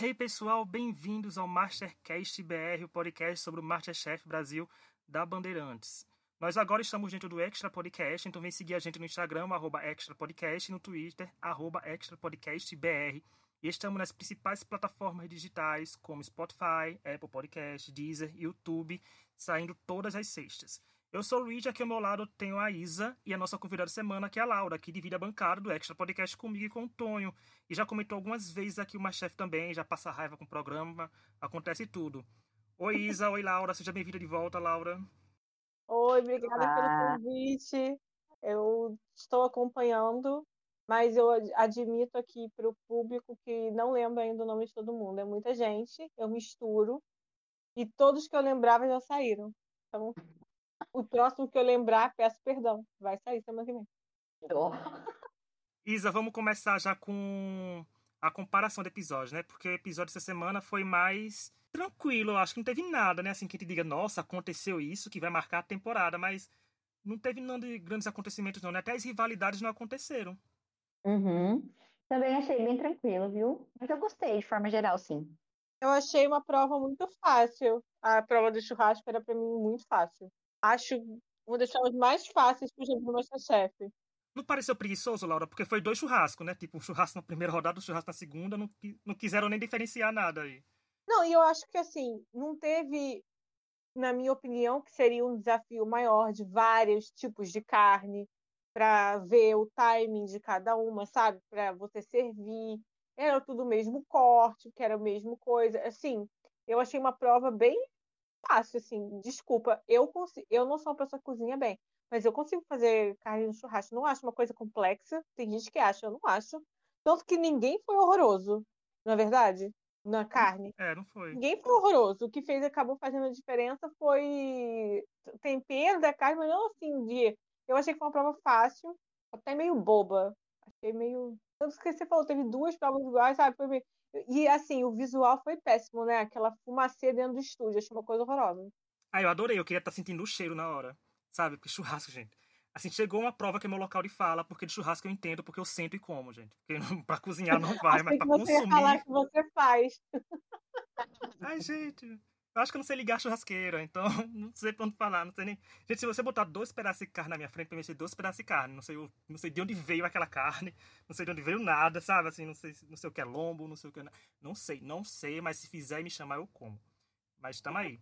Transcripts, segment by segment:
Hey pessoal, bem-vindos ao Mastercast BR, o podcast sobre o Masterchef Brasil da Bandeirantes. Nós agora estamos dentro do Extra Podcast, então vem seguir a gente no Instagram, arroba Extra Podcast, e no Twitter, arroba Extra Podcast BR. E estamos nas principais plataformas digitais, como Spotify, Apple Podcast, Deezer, YouTube, saindo todas as sextas. Eu sou o Luigi, aqui ao meu lado tenho a Isa e a nossa convidada de semana, que é a Laura, que divide a bancada do Extra Podcast comigo e com o Tonho. E já comentou algumas vezes aqui o Masterchef também, já passa raiva com o programa, acontece tudo. Oi Isa, oi Laura, seja bem-vinda de volta, Laura. Oi, obrigada pelo convite. Eu estou acompanhando, mas eu admito aqui para o público que não lembro ainda o nome de todo mundo. É muita gente, eu misturo. E todos que eu lembrava já saíram. Então, o próximo que eu lembrar, peço perdão. Vai sair semana que vem. Isa, vamos começar já com a comparação de episódios, né? Porque o episódio dessa semana foi mais tranquilo. Eu acho que não teve nada, né? Assim, que te diga, nossa, aconteceu isso, que vai marcar a temporada. Mas não teve nada de grandes acontecimentos, não, né? Até as rivalidades não aconteceram. Uhum. Também achei bem tranquilo, viu? Mas eu gostei, de forma geral, sim. Eu achei uma prova muito fácil. A prova do churrasco era para mim muito fácil acho uma das formas mais fáceis pro exemplo do Masterchef. Não pareceu preguiçoso, Laura? Porque foi dois churrascos, né? Tipo, um churrasco na primeira rodada, um churrasco na segunda, não, não quiseram nem diferenciar nada aí. Não, e eu acho que assim, não teve, na minha opinião, que seria um desafio maior de vários tipos de carne para ver o timing de cada uma, sabe? Para você servir. Era tudo o mesmo corte, que era a mesma coisa. Assim, eu achei uma prova bem fácil, assim. Desculpa, eu consigo, eu não sou uma pessoa que cozinha bem, mas eu consigo fazer carne no churrasco. Não acho uma coisa complexa. Tem gente que acha, eu não acho. Tanto que ninguém foi horroroso, na é verdade, na carne. É, não foi. Ninguém foi horroroso. O que fez acabou fazendo a diferença foi tempero da carne, mas não assim de. Eu achei que foi uma prova fácil, até meio boba. Achei meio. Tanto que você falou, teve duas provas iguais, sabe? Foi meio... E assim, o visual foi péssimo, né? Aquela fumacê dentro do estúdio, achei uma coisa horrorosa. Ah, eu adorei, eu queria estar tá sentindo o cheiro na hora. Sabe? Porque churrasco, gente. Assim, chegou uma prova que é meu local de fala, porque de churrasco eu entendo, porque eu sento e como, gente. Porque não, pra cozinhar não vai, mas pra você consumir. falar que você faz. Ai, gente. Eu acho que eu não sei ligar a churrasqueira, então não sei pra onde falar. Não sei nem... Gente, se você botar dois pedaços de carne na minha frente, pra mim ser dois pedaços de carne. Não sei, não sei de onde veio aquela carne, não sei de onde veio nada, sabe? Assim, não sei, não sei o que é lombo, não sei o que é. Não sei, não sei, mas se fizer e me chamar, eu como. Mas tamo aí.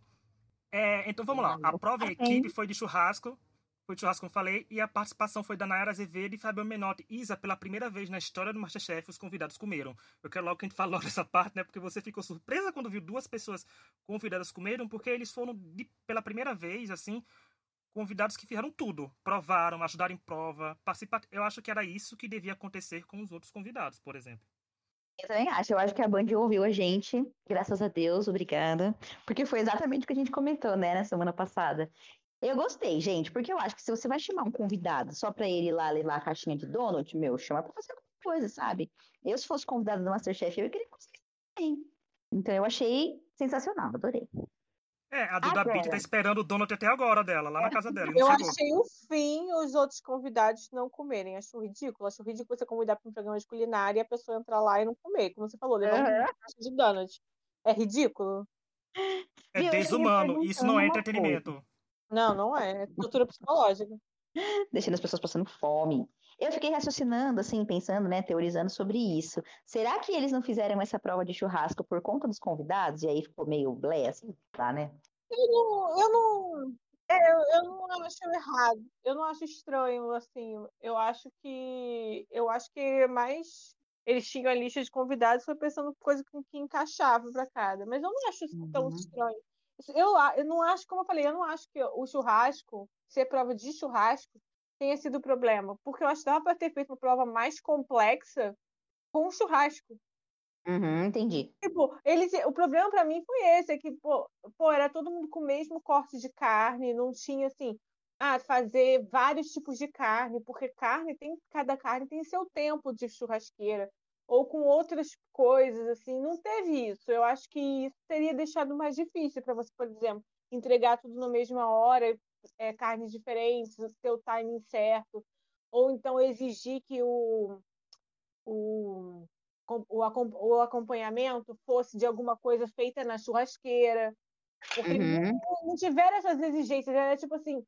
É, então vamos lá. A prova em equipe foi de churrasco foi o churrasco, como falei, e a participação foi da Nayara Azevedo e Fábio Menotti. Isa, pela primeira vez na história do Masterchef, os convidados comeram. Eu quero logo que a gente fale logo dessa parte, né? Porque você ficou surpresa quando viu duas pessoas convidadas comeram, porque eles foram, de, pela primeira vez, assim, convidados que fizeram tudo. Provaram, ajudaram em prova, participaram. Eu acho que era isso que devia acontecer com os outros convidados, por exemplo. Eu também acho. Eu acho que a Band ouviu a gente, graças a Deus, obrigada. Porque foi exatamente o que a gente comentou, né, na semana passada. Eu gostei, gente, porque eu acho que se você vai chamar um convidado só pra ele ir lá levar a caixinha de donut, meu, chama pra fazer alguma coisa, sabe? Eu, se fosse convidado do Masterchef, eu queria conseguir também. Então eu achei sensacional, adorei. É, a Duda agora. Beat tá esperando o donut até agora dela, lá na casa dela. Eu chegou. achei o fim os outros convidados não comerem. Acho ridículo. Acho ridículo você convidar para um programa de culinária e a pessoa entrar lá e não comer. Como você falou, levar uhum. uma caixa de donut. É ridículo. É desumano. Isso não é entretenimento. Coisa. Não, não é. É tortura psicológica. Deixando as pessoas passando fome. Eu fiquei raciocinando, assim, pensando, né, teorizando sobre isso. Será que eles não fizeram essa prova de churrasco por conta dos convidados? E aí ficou meio blé, assim, tá, né? Eu não, eu não, é, eu, eu não acho errado. Eu não acho estranho, assim. Eu acho que, eu acho que mais eles tinham a lista de convidados foi pensando coisa com que encaixava para cada. Mas eu não acho isso tão uhum. estranho. Eu, eu não acho, como eu falei, eu não acho que o churrasco, ser prova de churrasco, tenha sido o problema. Porque eu acho que dava para ter feito uma prova mais complexa com o churrasco. Uhum, entendi. Tipo, eles, o problema para mim foi esse, é que, pô, pô, era todo mundo com o mesmo corte de carne, não tinha assim, ah, fazer vários tipos de carne, porque carne tem, cada carne tem seu tempo de churrasqueira ou com outras coisas, assim, não teve isso. Eu acho que isso teria deixado mais difícil para você, por exemplo, entregar tudo na mesma hora, é, carnes diferentes, o timing certo, ou então exigir que o, o o, o acompanhamento fosse de alguma coisa feita na churrasqueira. Porque Uhum. não, não tiveram essas exigências, era tipo assim,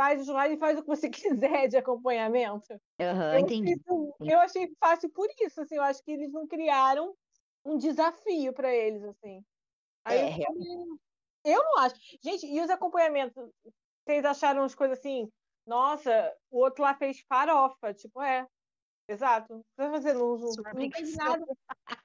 faz e faz o que você quiser de acompanhamento. Aham, Eu entendi. achei, isso- eu achei fácil por isso, assim, eu acho que eles não criaram um desafio para eles, assim. Aí É, eu, eu não acho. Gente, e os acompanhamentos? Vocês acharam as coisas assim? Nossa, o outro lá fez farofa, tipo, é. Exato. Não precisa fazer não, não, não nada.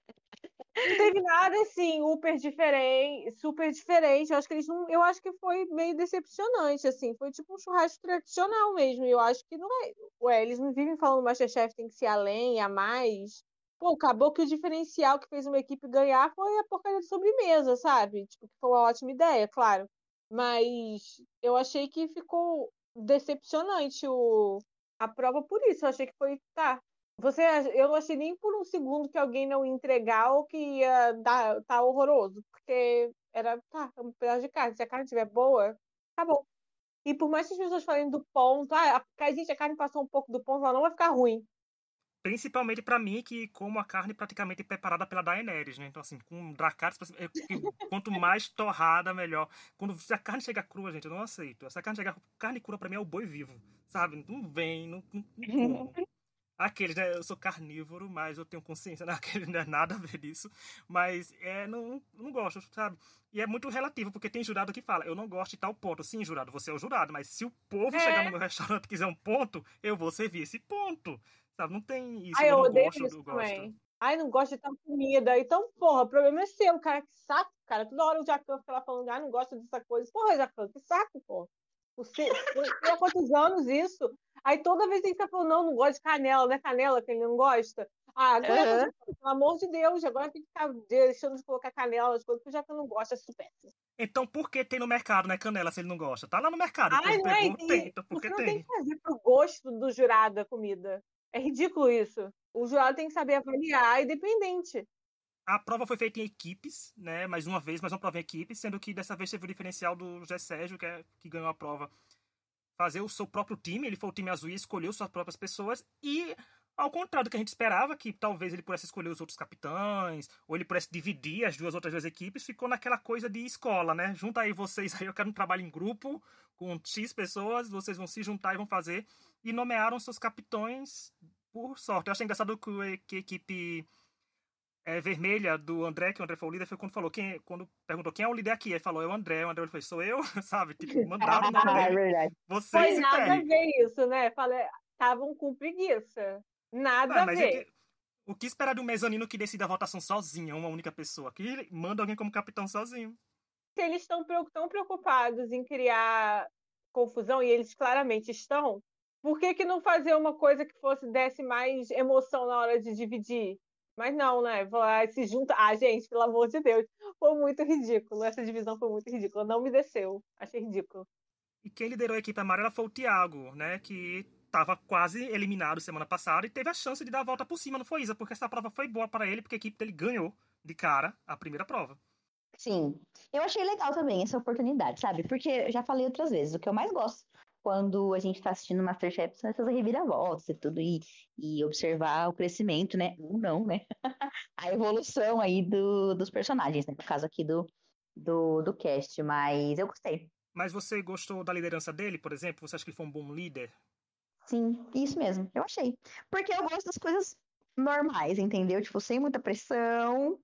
Não teve nada assim, super diferente, super diferente. Eu acho que eles não, eu acho que foi meio decepcionante assim, foi tipo um churrasco tradicional mesmo. e Eu acho que não é, ué, eles não vivem falando MasterChef tem que ser além, a mais. Pô, acabou que o diferencial que fez uma equipe ganhar foi a porcaria de sobremesa, sabe? Tipo, que foi uma ótima ideia, claro. Mas eu achei que ficou decepcionante o, a prova por isso. Eu achei que foi, tá. Você, eu não achei nem por um segundo que alguém não ia entregar ou que ia dar, tá horroroso, porque era, tá, é um pedaço de carne. Se a carne estiver boa, tá bom. E por mais que as pessoas falem do ponto, ah, a, gente, a carne passou um pouco do ponto, ela não vai ficar ruim. Principalmente pra mim, que como a carne praticamente preparada pela Daenerys, né? Então, assim, com Dracarys, é que quanto mais torrada, melhor. Quando a carne chega crua, gente, eu não aceito. Se a carne chegar carne crua, pra mim é o boi vivo, sabe? Não vem, não, não, não como. Aqueles, né? Eu sou carnívoro, mas eu tenho consciência, né? Aquele não é nada a ver isso. Mas é, não, não gosto, sabe? E é muito relativo, porque tem jurado que fala, eu não gosto de tal ponto. Sim, jurado, você é o jurado, mas se o povo É. chegar no meu restaurante e quiser um ponto, eu vou servir esse ponto. Sabe? Não tem isso, Ai, eu eu não odeio gosto, isso eu também. gosto. Ai, não gosto de tanta comida. Então, porra, o problema é seu, cara. Que saco, cara. Toda hora o Jacan fica lá falando, ah, não gosto dessa coisa. Porra, Jacan, que saco, porra. Você, tem há quantos anos isso? Aí toda vez ele fica falando, não, não gosto de canela, não é canela que ele não gosta. Ah, agora, Aham. pelo amor de Deus, agora tem que ficar deixando de colocar canela nas coisas, porque o Jacan não gosta, é super. Então por que tem no mercado, né, canela, se ele não gosta? Tá lá no mercado, povo não é? pegou, E- tem, então por Você que não tem tem? que fazer pro gosto do jurado a comida. É ridículo isso. O jurado tem que saber avaliar, independente. A prova foi feita em equipes, né? Mais uma vez, mais uma prova em equipe, sendo que dessa vez teve o diferencial do José Sérgio, que, é, que ganhou a prova. Fazer o seu próprio time, ele foi o time azul e escolheu suas próprias pessoas. E, ao contrário do que a gente esperava, que talvez ele pudesse escolher os outros capitães, ou ele pudesse dividir as duas outras duas equipes, ficou naquela coisa de escola, né? Junta aí vocês aí, eu quero um trabalho em grupo, com X pessoas, vocês vão se juntar e vão fazer. E nomearam seus capitães por sorte. Eu achei engraçado que, que a equipe é, vermelha do André, que o André foi o líder, foi quando falou, quem, quando perguntou quem é o líder aqui, ele falou, é o André, o André ele falou, sou eu, sabe? Tipo, mandaram o nome Ah, é verdade. você Foi nada a ver isso, né? Falei, estavam com preguiça. Nada Ah, a ver. é que- o que esperar de um mezanino que decide a votação sozinho, uma única pessoa, que manda alguém como capitão sozinho? Se eles estão tão preocupados em criar confusão, e eles claramente estão, por que, que não fazer uma coisa que fosse desse mais emoção na hora de dividir? Mas não, né? Se junta. Ah, gente, pelo amor de Deus. Foi muito ridículo. Essa divisão foi muito ridícula. Não me desceu. Achei ridículo. E quem liderou a equipe amarela foi o Thiago, né? Que estava quase eliminado semana passada e teve a chance de dar a volta por cima, não foi, Isa? Porque essa prova foi boa para ele, porque a equipe dele ganhou de cara a primeira prova. Sim, eu achei legal também essa oportunidade, sabe? Porque eu já falei outras vezes, o que eu mais gosto quando a gente tá assistindo Masterchef são essas reviravoltas e tudo, e, e observar o crescimento, né? Ou não, né? A evolução aí do, dos personagens, né? No caso aqui do, do, do cast, mas eu gostei. Mas você gostou da liderança dele, por exemplo? Você acha que ele foi um bom líder? Sim, isso mesmo, eu achei. Porque eu gosto das coisas normais, entendeu? Tipo, sem muita pressão.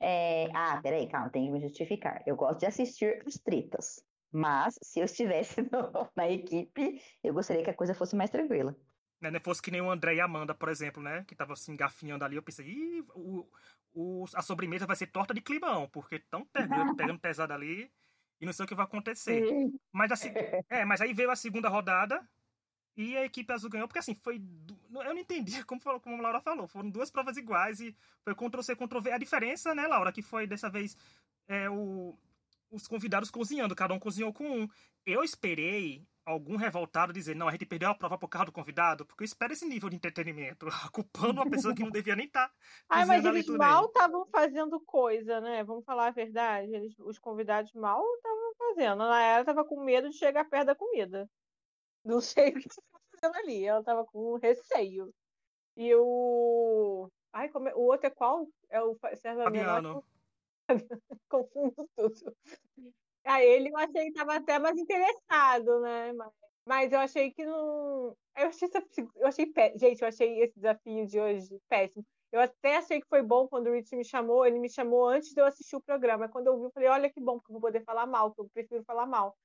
É... Ah, peraí, calma, tem que me justificar. Eu gosto de assistir as tretas. Mas, se eu estivesse no- na equipe, eu gostaria que a coisa fosse mais tranquila. Né? Não fosse que nem o André e a Amanda, por exemplo, né? Que tava se engafinhando ali. Eu pensei, Ih, o, o- a sobremesa vai ser torta de climão, porque estão pegando, pegando pesado ali e não sei o que vai acontecer. Mas, assim, é, mas aí veio a segunda rodada e a equipe azul ganhou, porque assim, foi. Eu não entendi como, como a Laura falou. Foram duas provas iguais e foi Ctrl-C, Ctrl-V. A diferença, né, Laura, que foi dessa vez é, o, os convidados cozinhando, cada um cozinhou com um. Eu esperei algum revoltado dizer, não, a gente perdeu a prova por causa do convidado, porque eu espero esse nível de entretenimento, culpando uma pessoa que não devia nem tá estar. Ai, mas Cozinhando ali eles mal estavam fazendo coisa, né? Vamos falar a verdade. Eles, os convidados mal estavam fazendo. A Nayara estava com medo de chegar perto da comida. Não sei o que estava fazendo ali. Ela estava com receio. E o. Ai, como é... o outro é qual? É o César Fabiano. Confundo tudo. Aí ele eu achei que estava até mais interessado, né? Mas, mas eu achei que não. Eu achei, eu achei pé... Gente, eu achei esse desafio de hoje péssimo. Eu até achei que foi bom quando o Rich me chamou. Ele me chamou antes de eu assistir o programa. Quando eu vi, eu falei: olha que bom, porque eu vou poder falar mal, que eu prefiro falar mal.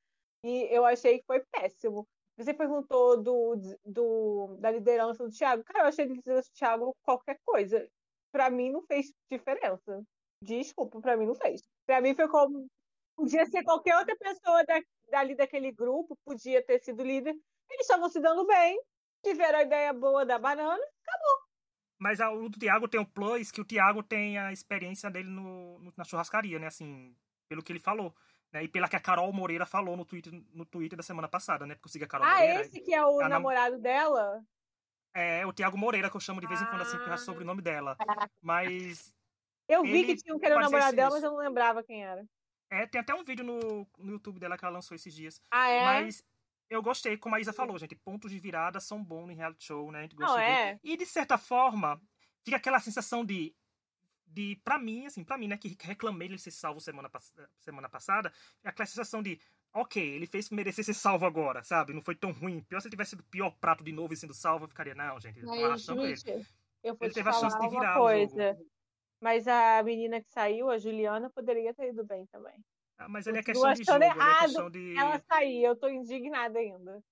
E eu achei que foi péssimo. Você perguntou do, do, da liderança do Thiago. Cara, eu achei a liderança do Thiago qualquer coisa. Para mim não fez diferença. Desculpa, para mim não fez. Para mim foi como. Podia ser qualquer outra pessoa da, dali daquele grupo, podia ter sido líder. Eles estavam se dando bem, tiveram a ideia boa da banana, acabou. Mas a, o do Thiago tem o plus que o Thiago tem a experiência dele no, no, na churrascaria, né? Assim, pelo que ele falou. Né? E pela que a Carol Moreira falou no Twitter, no Twitter da semana passada, né? Porque eu segui a Carol ah, Moreira. Ah, esse que é o namorado nam... dela? É, o Tiago Moreira, que eu chamo de vez em quando, assim, porque é o sobrenome dela. Mas. Eu vi que tinha um que era o namorado dela, mas eu não lembrava quem era. É, tem até um vídeo no, no YouTube dela que ela lançou esses dias. Ah, é? Mas eu gostei, como a Isa falou, gente. Pontos de virada são bons em reality show, né? A gente gosta não, é. E de certa forma, fica aquela sensação de de para mim, assim, para mim, né, que reclamei ele ser salvo semana, semana passada, é aquela sensação de, ok, ele fez merecer ser salvo agora, sabe? Não foi tão ruim. Pior se ele tivesse sido pior prato de novo e sendo salvo, eu ficaria, não, gente, não arrastando ele. Eu vou ele teve a chance de virar coisa. Mas a menina que saiu, a Juliana, poderia ter ido bem também. Ah, mas ele é questão de jogo, errado, é questão de... ela sair, eu tô indignada ainda.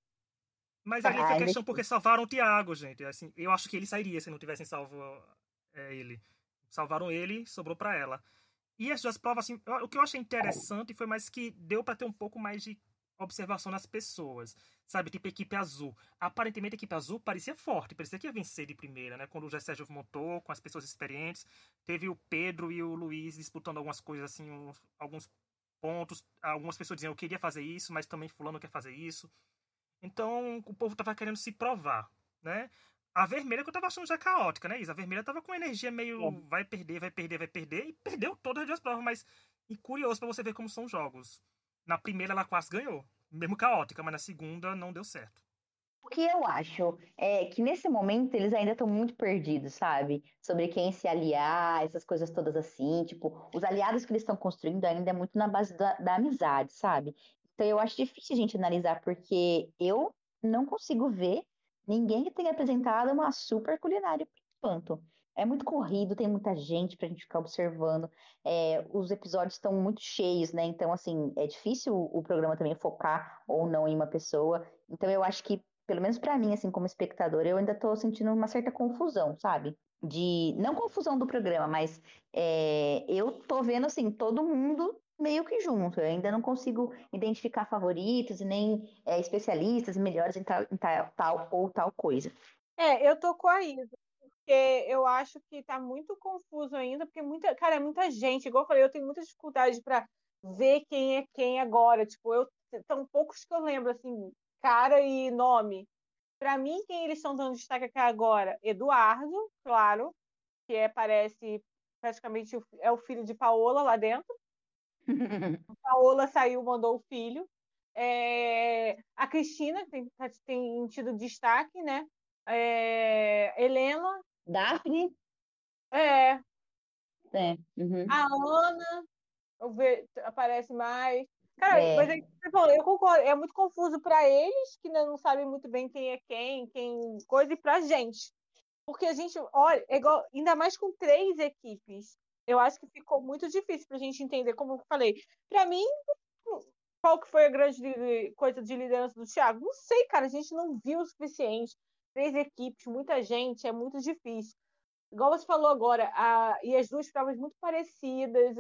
Mas ali foi questão porque salvaram o Thiago, gente. Assim, eu acho que ele sairia se não tivessem salvo é, ele. Salvaram ele, sobrou para ela. E as duas provas, assim, o que eu achei interessante foi mais que deu para ter um pouco mais de observação nas pessoas. Sabe, tipo equipe azul. Aparentemente a equipe azul parecia forte, parecia que ia vencer de primeira, né? Quando o José Sérgio montou, com as pessoas experientes. Teve o Pedro e o Luiz disputando algumas coisas, assim, uns, alguns pontos. Algumas pessoas diziam, eu queria fazer isso, mas também fulano quer fazer isso. Então, o povo tava querendo se provar, né? A vermelha que eu tava achando já caótica, né, Isa? A vermelha tava com energia meio é. vai perder, vai perder, vai perder, e perdeu todas as duas provas, mas e curioso para você ver como são jogos. Na primeira ela quase ganhou, mesmo caótica, mas na segunda não deu certo. O que eu acho é que nesse momento eles ainda estão muito perdidos, sabe? Sobre quem se aliar, essas coisas todas assim. Tipo, os aliados que eles estão construindo ainda é muito na base da, da amizade, sabe? Então eu acho difícil a gente analisar, porque eu não consigo ver ninguém que tenha apresentado uma super culinária por enquanto. É muito corrido, tem muita gente pra gente ficar observando. É, os episódios estão muito cheios, né? Então, assim, é difícil o, programa também focar ou não em uma pessoa. Então, eu acho que, pelo menos para mim, assim, como espectador, eu ainda tô sentindo uma certa confusão, sabe? De. Não confusão do programa, mas é, eu tô vendo, assim, todo mundo meio que junto. Eu ainda não consigo identificar favoritos e nem é, especialistas melhores em tal, em tal, tal, ou tal coisa. É, eu tô com a Isa, porque eu acho que tá muito confuso ainda, porque muita, cara, é muita gente. Igual eu falei, eu tenho muita dificuldade para ver quem é quem agora. Tipo, eu são poucos que eu lembro assim, cara e nome. Para mim, quem eles estão dando destaque aqui agora? Eduardo, claro, que é, parece praticamente é o filho de Paola lá dentro. Paola saiu, mandou o filho. É, a Cristina tem, tá, tem tido destaque, né? É, Helena. Daphne? É. é. Uhum. A Ana ve, aparece mais. Cara, é. mas é, eu concordo, é muito confuso para eles, que não sabem muito bem quem é quem, quem coisa, e pra gente. Porque a gente, olha, é igual, ainda mais com três equipes eu acho que ficou muito difícil para a gente entender, como eu falei. Para mim, qual que foi a grande coisa de liderança do Thiago? Não sei, cara, a gente não viu o suficiente. Três equipes, muita gente, é muito difícil. Igual você falou agora, a, e as duas provas muito parecidas.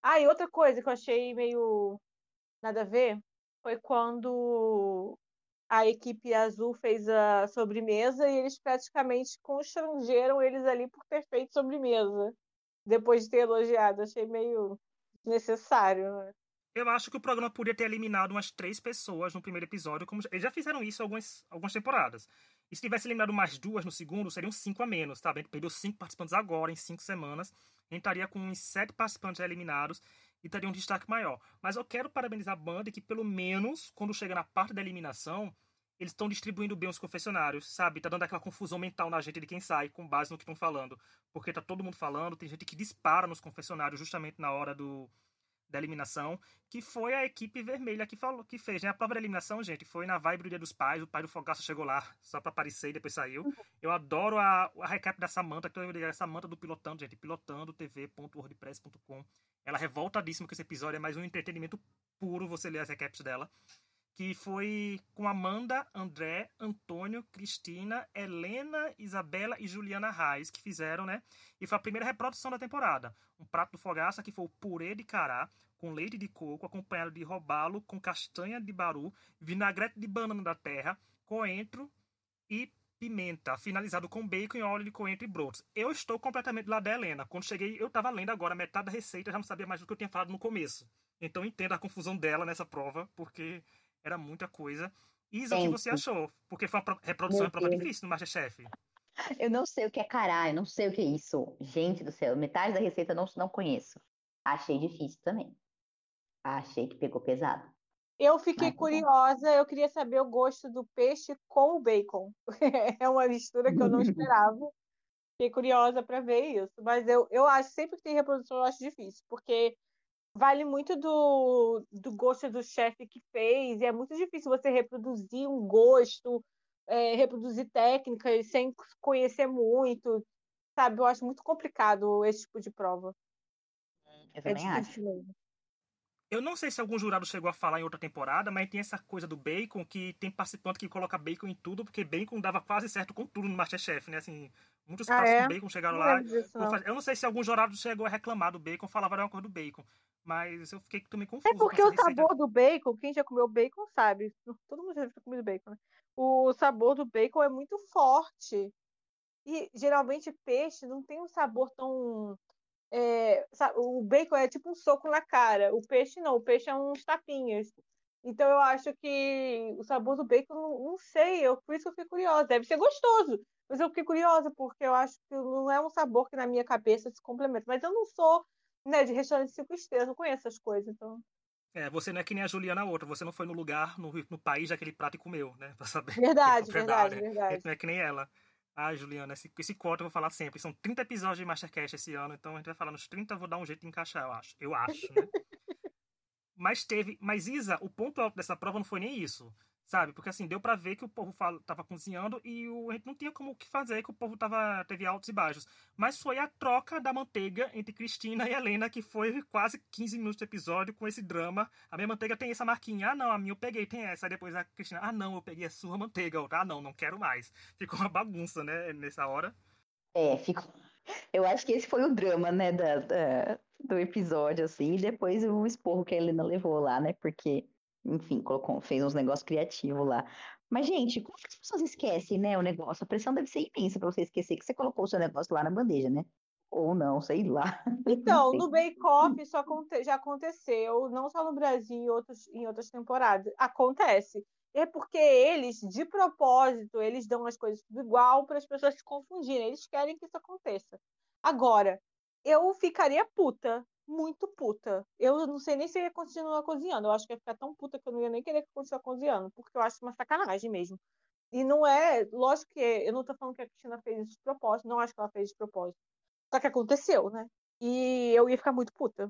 Ah, e outra coisa que eu achei meio nada a ver foi quando a equipe azul fez a sobremesa e eles praticamente constrangeram eles ali por ter feito sobremesa depois de ter elogiado. Achei meio desnecessário. Né? Eu acho que o programa podia ter eliminado umas três pessoas no primeiro episódio. Como eles já fizeram isso algumas, algumas temporadas. E se tivesse eliminado mais duas no segundo, seriam cinco a menos, tá? A gente perdeu cinco participantes agora, em cinco semanas. A gente estaria com uns sete participantes eliminados e teria um destaque maior. Mas eu quero parabenizar a banda que, pelo menos, quando chega na parte da eliminação, eles estão distribuindo bem os confessionários, sabe? Tá dando aquela confusão mental na gente de quem sai, com base no que estão falando. Porque tá todo mundo falando, tem gente que dispara nos confessionários justamente na hora do, da eliminação, que foi a equipe vermelha que falou, que fez, né? A prova da eliminação, gente, foi na vibe do Dia dos Pais, o pai do Fogaça chegou lá só pra aparecer e depois saiu. Uhum. Eu adoro a, a recap da Samanta, que eu Samanta do Pilotando, gente, pilotando tv.wordpress.com. Ela revoltadíssima com esse episódio, é mais um entretenimento puro você ler as recaps dela que foi com Amanda, André, Antônio, Cristina, Helena, Isabela e Juliana Reis, que fizeram, né? E foi a primeira reprodução da temporada. Um prato do Fogaça que foi o purê de cará, com leite de coco, acompanhado de robalo, com castanha de baru, vinagrete de banana da terra, coentro e pimenta, finalizado com bacon óleo de coentro e brotos. Eu estou completamente lá da Helena. Quando cheguei, eu estava lendo agora metade da receita, já não sabia mais do que eu tinha falado no começo. Então entenda a confusão dela nessa prova, porque era muita coisa. Isa, o que você achou? Porque foi uma reprodução Meu prova Deus. difícil no Masterchef. Eu não sei o que é cará, eu não sei o que é isso. Gente do céu, metade da receita eu não, não conheço. Achei difícil também. Achei que pegou pesado. Eu fiquei Mas, curiosa, eu queria saber o gosto do peixe com o bacon. é uma mistura que eu não esperava. Fiquei curiosa para ver isso. Mas eu, eu acho, sempre que tem reprodução, eu acho difícil, porque vale muito do, do gosto do chefe que fez, e é muito difícil você reproduzir um gosto, é, reproduzir técnicas sem conhecer muito, sabe? Eu acho muito complicado esse tipo de prova. Eu é também acho. Mesmo. Eu não sei se algum jurado chegou a falar em outra temporada, mas tem essa coisa do bacon, que tem participante que coloca bacon em tudo, porque bacon dava quase certo com tudo no Masterchef, né? Assim, muitos ah, é? com bacon chegaram não lá. Disso, não. Eu não sei se algum jurado chegou a reclamar do bacon, falava uma coisa do bacon. Mas eu fiquei também confuso. É porque o sabor do bacon, quem já comeu bacon sabe. Todo mundo já comeu bacon, né? O sabor do bacon é muito forte. E geralmente peixe não tem um sabor tão. É, sabe, o bacon é tipo um soco na cara. O peixe não, o peixe é uns tapinhas. Então eu acho que o sabor do bacon, não, sei, eu, por isso que eu fiquei curiosa. Deve ser gostoso, mas eu fiquei curiosa porque eu acho que não é um sabor que na minha cabeça se complementa. Mas eu não sou né, de restaurante cinco estrelas, não conheço essas coisas, então. É, você não é que nem a Juliana outra, você não foi no lugar, no, no país daquele prato e comeu, né? Pra saber. Verdade, verdade, verdade. Não é que nem ela. Ah, Juliana, esse, esse corte eu vou falar sempre. São 30 episódios de Mastercast esse ano, então a gente vai falar nos 30, eu vou dar um jeito de encaixar, eu acho. Eu acho, né? mas teve. Mas, Isa, o ponto alto dessa prova não foi nem isso sabe? Porque assim, deu para ver que o povo tava cozinhando e o, a gente não tinha como o que fazer, que o povo tava, teve altos e baixos. Mas foi a troca da manteiga entre Cristina e Helena, que foi quase 15 minutos de episódio com esse drama. A minha manteiga tem essa marquinha, ah não, a minha eu peguei, tem essa. Aí depois a Cristina, ah não, eu peguei a sua manteiga. Ah não, não quero mais. Ficou uma bagunça, né, nessa hora. É, ficou. Eu acho que esse foi o drama, né, da, da do episódio, assim, e depois o esporro que a Helena levou lá, né, porque enfim, colocou, fez uns negócios criativos lá. Mas, gente, como que as pessoas esquecem, né, o negócio? A pressão deve ser imensa para você esquecer que você colocou o seu negócio lá na bandeja, né? Ou não, sei lá. Então, no Bake Off isso já aconteceu, não só no Brasil, em, outros, em outras temporadas. Acontece. É porque eles, de propósito, eles dão as coisas tudo igual para as pessoas se confundirem. Eles querem que isso aconteça. Agora, eu ficaria puta muito puta. Eu não sei nem se eu ia continuar cozinhando. Eu acho que ia ficar tão puta que eu não ia nem querer continuar cozinhando, porque eu acho uma sacanagem mesmo. E não é, lógico que eu não tô falando que a Cristina fez isso de propósito, não acho que ela fez de propósito. Só que aconteceu, né? E eu ia ficar muito puta.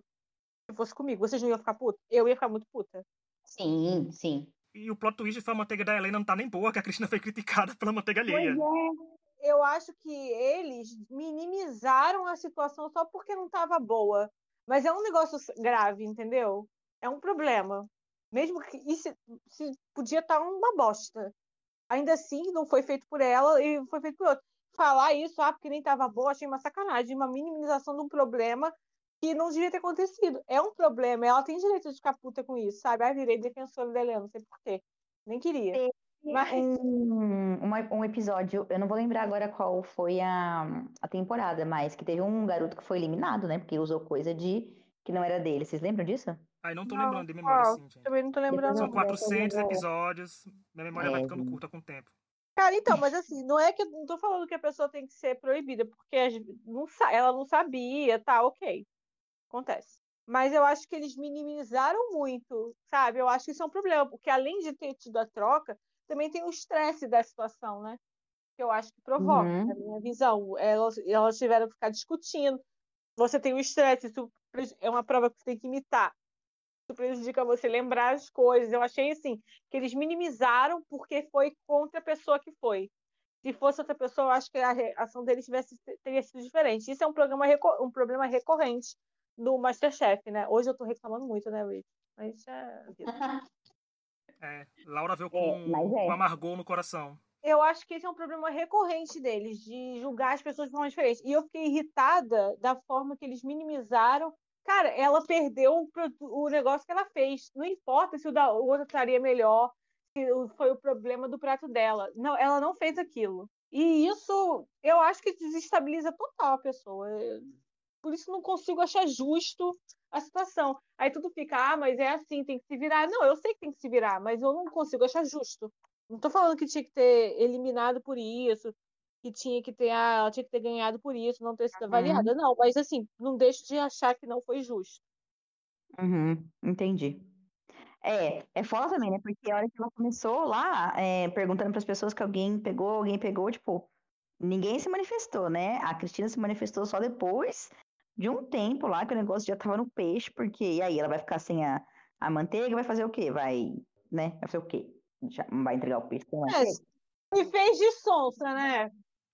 Se fosse comigo, vocês não iam ficar puta? Eu ia ficar muito puta. Sim, sim. E o plot twist foi a manteiga da Helena não tá nem boa, que a Cristina foi criticada pela manteiga alheia. Pois é eu acho que eles minimizaram a situação só porque não estava boa. Mas é um negócio grave, entendeu? É um problema. Mesmo que isso se podia estar tá uma bosta. Ainda assim, não foi feito por ela e foi feito por outro. Falar isso, ah, porque nem estava boa, achei uma sacanagem, uma minimização de um problema que não devia ter acontecido. É um problema, ela tem direito de ficar puta com isso, sabe? Ah, virei defensora da Helena, não sei porquê. Nem queria. Mas... Um, uma, um episódio, eu não vou lembrar agora qual foi a, a temporada, mas que teve um garoto que foi eliminado, né? Porque usou coisa de que não era dele. Vocês lembram disso? Ai, não tô não, lembrando de memória, sim, gente. Também não tô lembrando. São 400 episódios, minha memória é. vai ficando curta com o tempo. Cara, então, mas assim, não é que eu não tô falando que a pessoa tem que ser proibida, porque não, ela não sabia, tá, ok. Acontece. Mas eu acho que eles minimizaram muito, sabe? Eu acho que isso é um problema, porque além de ter tido a troca, também tem o estresse da situação, né? Que eu acho que provoca, Uhum. na minha visão. Elas, elas tiveram que ficar discutindo. Você tem o estresse, isso é uma prova que você tem que imitar. Isso prejudica você lembrar as coisas. Eu achei assim, que eles minimizaram porque foi contra a pessoa que foi. Se fosse outra pessoa, eu acho que a reação deles tivesse, teria sido diferente. Isso é um, programa, um problema recorrente do Masterchef, né? Hoje eu tô reclamando muito, né, Rich? Mas é... É, Laura veio com, mas é. com amargor no coração. Eu acho que esse é um problema recorrente deles, de julgar as pessoas de forma diferente. E eu fiquei irritada da forma que eles minimizaram. Cara, ela perdeu o, negócio que ela fez. Não importa se o da o outro estaria melhor, se foi o problema do prato dela. Não, ela não fez aquilo. E isso, eu acho que desestabiliza total a pessoa. Eu- Por isso não consigo achar justo a situação. Aí tudo fica, ah, mas é assim, tem que se virar. Não, eu sei que tem que se virar, mas eu não consigo achar justo. Não tô falando que tinha que ter eliminado por isso, que tinha que ter, ah, ela tinha que ter ganhado por isso, não ter sido avaliada. Não, mas assim, não deixo de achar que não foi justo. Uhum, entendi. É, é foda também, né? Porque a hora que ela começou lá, é, perguntando para as pessoas que alguém pegou, alguém pegou, tipo, ninguém se manifestou, né? A Cristina se manifestou só depois de um tempo lá que o negócio já tava no peixe, porque e aí ela vai ficar sem a, a manteiga, vai fazer o quê? Vai, né? Vai fazer o quê? Já vai entregar o peixe com É, manteiga? me fez de sonsa, né?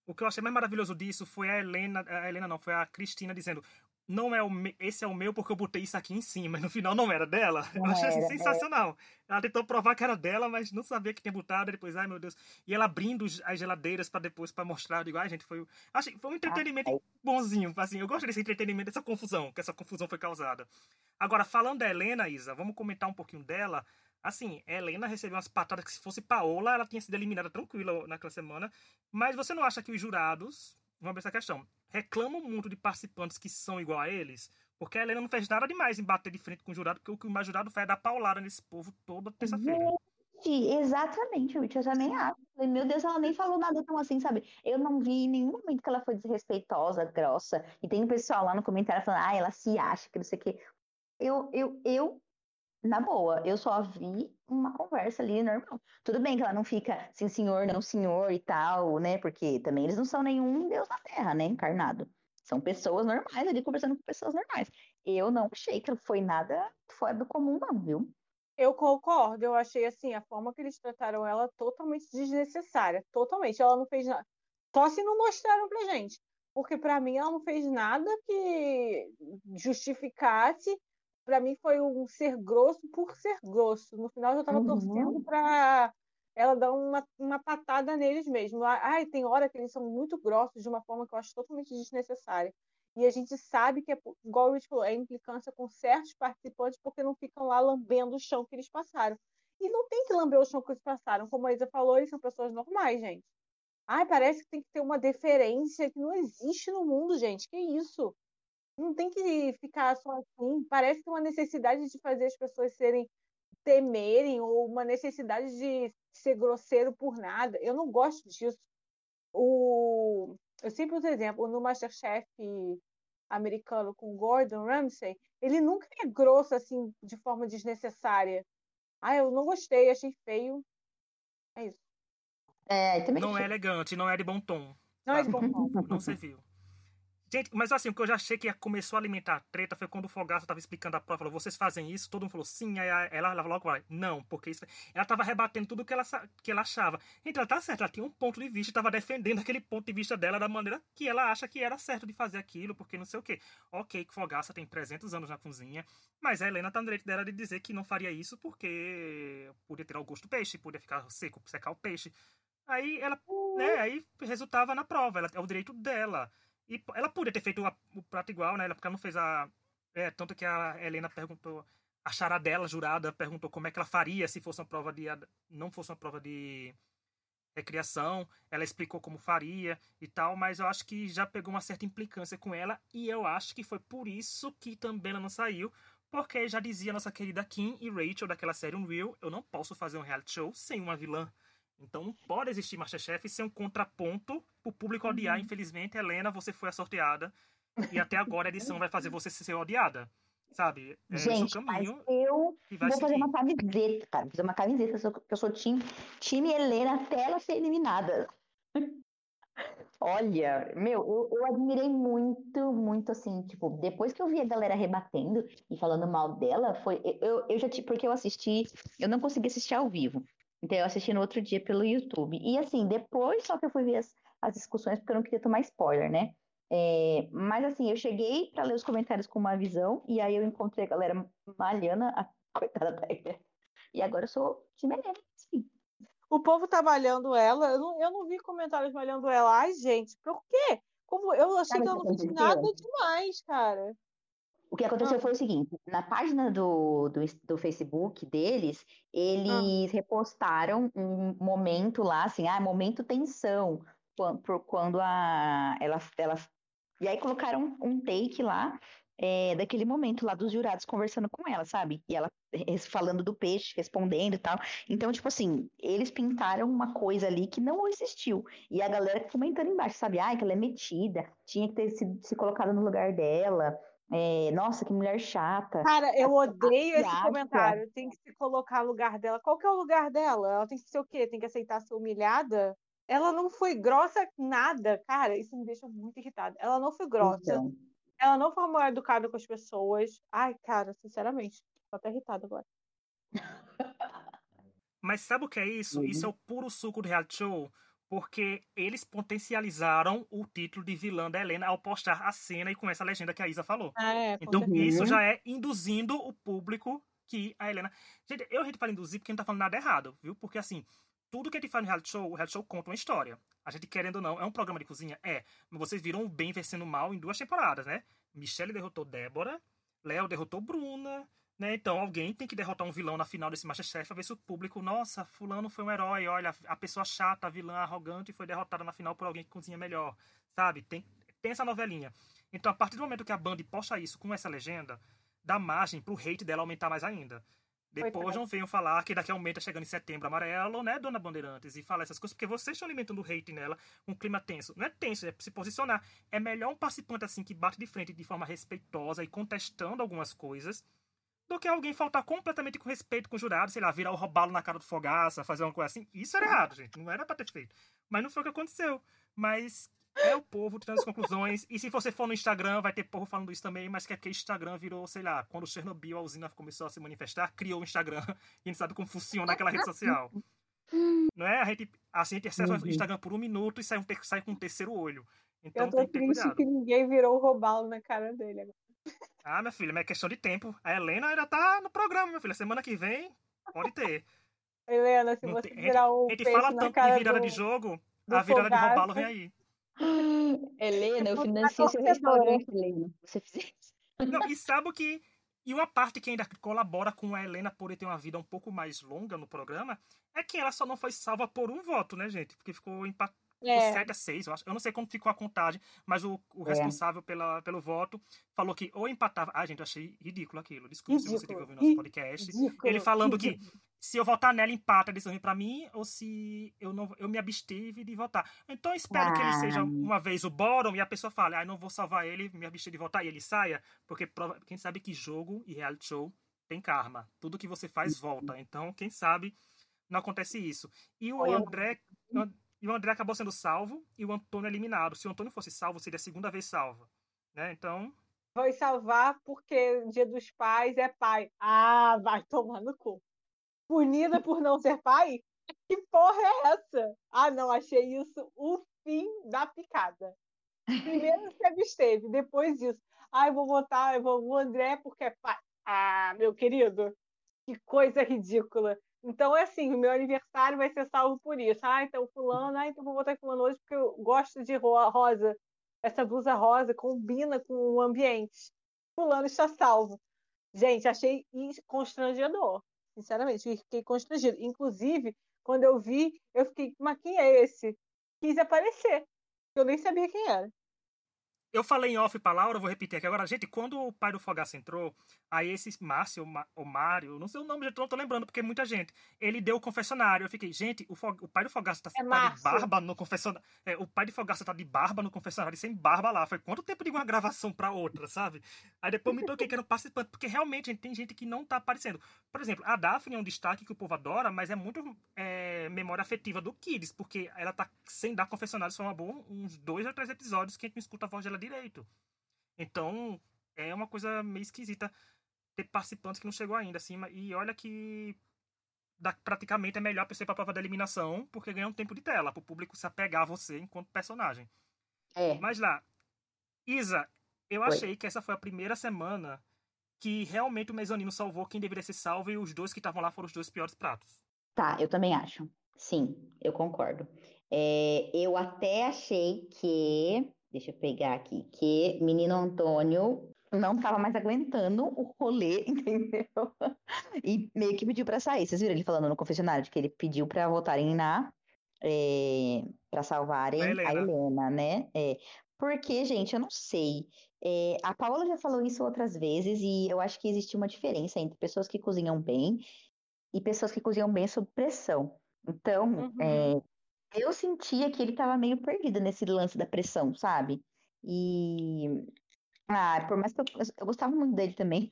O que eu achei mais maravilhoso disso foi a Helena, a Helena não, foi a Cristina dizendo, não é o me- esse é o meu porque eu botei isso aqui em cima, e no final não era dela. Não eu achei assim, era, é. sensacional. Ela tentou provar que era dela, mas não sabia que tinha botado, e depois, ai meu Deus. E ela abrindo as geladeiras pra depois para mostrar, digo, ai gente, foi, achei, foi um entretenimento ai. bonzinho, assim, eu gosto desse entretenimento, dessa confusão, que essa confusão foi causada. Agora, falando da Helena, Isa, vamos comentar um pouquinho dela. Assim, a Helena recebeu umas patadas que se fosse Paola, ela tinha sido eliminada tranquila naquela semana. Mas você não acha que os jurados, vamos ver essa questão, reclamam muito de participantes que são igual a eles? Porque a Helena não fez nada demais em bater de frente com o jurado, porque o que o mais jurado faz é dar paulada nesse povo toda terça-feira. Exatamente, Ruth, eu também acho. Meu Deus, ela nem falou nada tão assim, sabe? Eu não vi em nenhum momento que ela foi desrespeitosa, grossa. E tem um pessoal lá no comentário falando, ah, ela se acha que não sei o quê. Eu, eu, eu, na boa, eu só vi uma conversa ali normal. Tudo bem que ela não fica sim, senhor, não, senhor e tal, né? Porque também eles não são nenhum deus na terra, né? Encarnado. São pessoas normais ali conversando com pessoas normais. Eu não achei que foi nada fora do comum, não, viu? Eu concordo, eu achei assim, a forma que eles trataram ela totalmente desnecessária, totalmente. Ela não fez nada. Só se não mostraram pra gente. Porque pra mim ela não fez nada que justificasse. Pra mim foi um ser grosso por ser grosso. No final eu já tava Uhum. torcendo pra ela dar uma, uma patada neles mesmo. Ai, tem hora que eles são muito grossos de uma forma que eu acho totalmente desnecessária. E a gente sabe que, é, igual o Rich falou, é implicância com certos participantes porque não ficam lá lambendo o chão que eles passaram. E não tem que lamber o chão que eles passaram. Como a Isa falou, eles são pessoas normais, gente. Ai, parece que tem que ter uma deferência que não existe no mundo, gente. Que isso? Não tem que ficar só assim. Parece que uma necessidade de fazer as pessoas serem temerem ou uma necessidade de ser grosseiro por nada. Eu não gosto disso. O... Eu sempre uso exemplo, no Masterchef americano com Gordon Ramsay, ele nunca é grosso assim de forma desnecessária. Ah, eu não gostei, achei feio. É isso. É, também Não é elegante, não é de bom tom. Não é de sabe? bom tom. Não serviu. Gente, mas assim, o que eu já achei que começou a alimentar a treta foi quando o Fogaça tava explicando a prova, falou, vocês fazem isso? Todo mundo falou, sim, aí ela, ela logo vai, não, porque isso... Ela tava rebatendo tudo que ela, que ela achava. Então, ela tá certa, ela tinha um ponto de vista, tava defendendo aquele ponto de vista dela da maneira que ela acha que era certo de fazer aquilo, porque não sei o quê. Ok, que Fogaça tem 300 anos na cozinha, mas a Helena tá no direito dela de dizer que não faria isso porque podia tirar o gosto do peixe, podia ficar seco, secar o peixe. Aí ela, né, aí resultava na prova, ela, é o direito dela. E ela podia ter feito a- o prato igual, né? Porque ela não fez a. É, tanto que a Helena perguntou. A charadela jurada perguntou como é que ela faria se fosse uma prova de. Não fosse uma prova de recriação. Ela explicou como faria e tal, mas eu acho que já pegou uma certa implicância com ela. E eu acho que foi por isso que também ela não saiu. Porque já dizia nossa querida Kim e Rachel daquela série Unreal: eu não posso fazer um reality show sem uma vilã. Então não pode existir Masterchef sem um contraponto pro público odiar. Infelizmente, Helena, você foi a sorteada. E até agora a edição vai fazer você ser odiada. Sabe? É Gente, é o mas caminho eu vou fazer seguir. uma camiseta, cara. Vou fazer uma camiseta, eu sou, eu sou time, time Helena até ela ser eliminada. Olha, meu, eu, eu admirei muito, muito assim, tipo, depois que eu vi a galera rebatendo e falando mal dela, foi, eu, eu já, porque eu assisti, eu não consegui assistir ao vivo, então eu assisti no outro dia pelo YouTube, e assim, depois só que eu fui ver as, as discussões, porque eu não queria tomar spoiler, né? É, mas assim, eu cheguei pra ler os comentários com uma visão, e aí eu encontrei a galera malhando a coitada da Helena, e agora eu sou time Helena, sim. O povo tá malhando ela. Eu não, eu não vi comentários malhando ela. Ai, gente, por quê? Como eu achei Sabe que ela não fez nada demais, cara. O que aconteceu Ah. foi o seguinte, na página do, do, do Facebook deles, eles repostaram um momento lá, assim, ah, momento tensão, quan- por quando a, ela, ela... E aí colocaram um take lá, é, daquele momento lá dos jurados conversando com ela, sabe? E ela falando do peixe, respondendo e tal. Então, tipo assim, eles pintaram uma coisa ali que não existiu. E a galera comentando embaixo, sabe? Ai, que ela é metida, tinha que ter se, se colocado no lugar dela. É, nossa, que mulher chata. Cara, eu odeio esse comentário. Tem que se colocar no lugar dela. Qual que é o lugar dela? Ela tem que ser o quê? Tem que aceitar ser humilhada? Ela não foi grossa nada, cara. Isso me deixa muito irritada. Ela não foi grossa. Então, Ela não foi mal educada com as pessoas. Ai, cara, sinceramente, tô até irritada agora. Mas sabe o que é isso? Uhum. Isso é o puro suco do reality show. Porque eles potencializaram o título de vilã da Helena ao postar a cena e com essa legenda que a Isa falou. Ah, é, Então certeza. isso já é induzindo o público que a Helena. Gente, eu a gente fala induzir porque não tá falando nada errado, viu? Porque assim, tudo que a gente faz no reality show, o reality show conta uma história. A gente querendo ou não, é um programa de cozinha? É. Mas vocês viram o bem vencendo o mal em duas temporadas, né? Michelle derrotou Débora, Léo derrotou Bruna, né? Então alguém tem que derrotar um vilão na final desse Masterchef pra ver se o público, nossa, fulano foi um herói, olha, a pessoa chata, a vilã arrogante foi derrotada na final por alguém que cozinha melhor, sabe? Tem, tem essa novelinha. Então, a partir do momento que a Band posta isso com essa legenda, dá margem pro hate dela aumentar mais ainda. Depois não venham falar que daqui a um mês tá chegando em setembro amarelo, né, dona Bandeirantes? E falar essas coisas, porque vocês estão alimentando o hate nela, um clima tenso. Não é tenso, é se posicionar. É melhor um participante assim que bate de frente de forma respeitosa e contestando algumas coisas, do que alguém faltar completamente com respeito com o jurado, sei lá, virar o robalo na cara do fogaça, fazer uma coisa assim. Isso era errado, gente. Não era pra ter feito. Mas não foi o que aconteceu. Mas é o povo tirando as conclusões. E se você for no Instagram, vai ter povo falando isso também, mas que é porque o Instagram virou, sei lá, quando o Chernobyl, a usina começou a se manifestar, criou o Instagram. E a gente sabe como funciona aquela rede social. Não é? A gente, a gente acessa o Instagram por um minuto e sai, sai com um terceiro olho. Então Eu tô triste cuidado. que ninguém virou o robalo na cara dele agora. Ah, minha filha, mas é questão de tempo. A Helena ainda tá no programa, minha filha. Semana que vem, pode ter. Helena, se Não você tem- virar o A gente peixe fala na tanto de virada do... de jogo, do a virada de Fogaça. robalo vem aí. Helena, eu financio seu restaurante, Helena. Você isso. Não, e sabe o que. E uma parte que ainda colabora com a Helena poder ter uma vida um pouco mais longa no programa é que ela só não foi salva por um voto, né, gente? Porque ficou empatado. É, 7 a 6, eu acho. Eu não sei como ficou a contagem, mas o, o É. responsável pela, pelo voto falou que ou empatava. Ah, gente, eu achei ridículo aquilo. Desculpa se você Ridículo. tiver ouvindo nosso podcast. ridículo. Ele falando que se eu votar nela, empata a decisão pra mim, ou se eu não eu me absteve de votar. Então eu espero que ele Ah. seja uma vez o bórum e a pessoa fale, ah, não vou salvar ele, me abster de votar e ele saia, porque quem sabe que jogo e reality show tem karma. Tudo que você faz volta. Então, quem sabe não acontece isso. E o André. E o André acabou sendo salvo e o Antônio eliminado. Se o Antônio fosse salvo, seria a segunda vez salvo. Né? Então, Vai salvar porque dia dos pais é pai. Ah, vai tomar no cu. Punida por não ser pai? Que porra é essa? Ah, não, achei isso o fim da picada. Primeiro se absteve, depois disso. Ah, eu vou votar, eu vou o André porque é pai. Ah, meu querido, que coisa ridícula. Então é assim, o meu aniversário vai ser salvo por isso. Ah, então fulano, ah, então vou votar em fulano hoje porque eu gosto de ro- rosa. Essa blusa rosa combina com o ambiente. Fulano está salvo. Gente, achei constrangedor. Sinceramente, fiquei constrangido. Inclusive, quando eu vi, eu fiquei, mas quem é esse? Quis aparecer. Eu nem sabia quem era. Eu falei em off pra Laura, vou repetir aqui agora. Gente, quando o pai do Fogaça entrou, aí esse Márcio, o Mário, não sei o nome, não tô lembrando, porque é muita gente. Ele deu o confessionário. Eu fiquei, gente, o, Fog, o pai do Fogaça tá, É tá de barba no confessionário. É, o pai de Fogaça tá de barba no confessionário sem barba lá. Foi quanto tempo de uma gravação pra outra, sabe? Aí depois eu me toquei que era um participante, porque realmente gente, tem gente que não tá aparecendo. Por exemplo, a Daphne é um destaque que o povo adora, mas é muito é, memória afetiva do Kids, porque ela tá sem dar confessionário só uma boa, uns dois ou três episódios que a gente não escuta a voz dela direito. Então, é uma coisa meio esquisita ter participantes que não chegou ainda, assim, e olha que praticamente é melhor pra você ir pra prova da eliminação, porque ganha um tempo de tela, pro público se apegar a você enquanto personagem. É. Mas lá, Isa, eu achei que essa foi a primeira semana que realmente o mezanino salvou quem deveria ser salvo e os dois que estavam lá foram os dois piores pratos. Tá, eu também acho. Sim, eu concordo. É, eu até achei que, deixa eu pegar aqui, que menino Antônio não tava mais aguentando o rolê, entendeu? E meio que pediu pra sair. Vocês viram ele falando no confessionário de que ele pediu pra votarem na, é, para salvarem a Helena. Helena, né? É, porque, gente, eu não sei. É, a Paola já falou isso outras vezes e eu acho que existe uma diferença entre pessoas que cozinham bem e pessoas que cozinham bem sob pressão. Então, Uhum. é, eu sentia que ele estava meio perdido nesse lance da pressão, sabe? E, ah, por mais que eu, eu gostava muito dele também,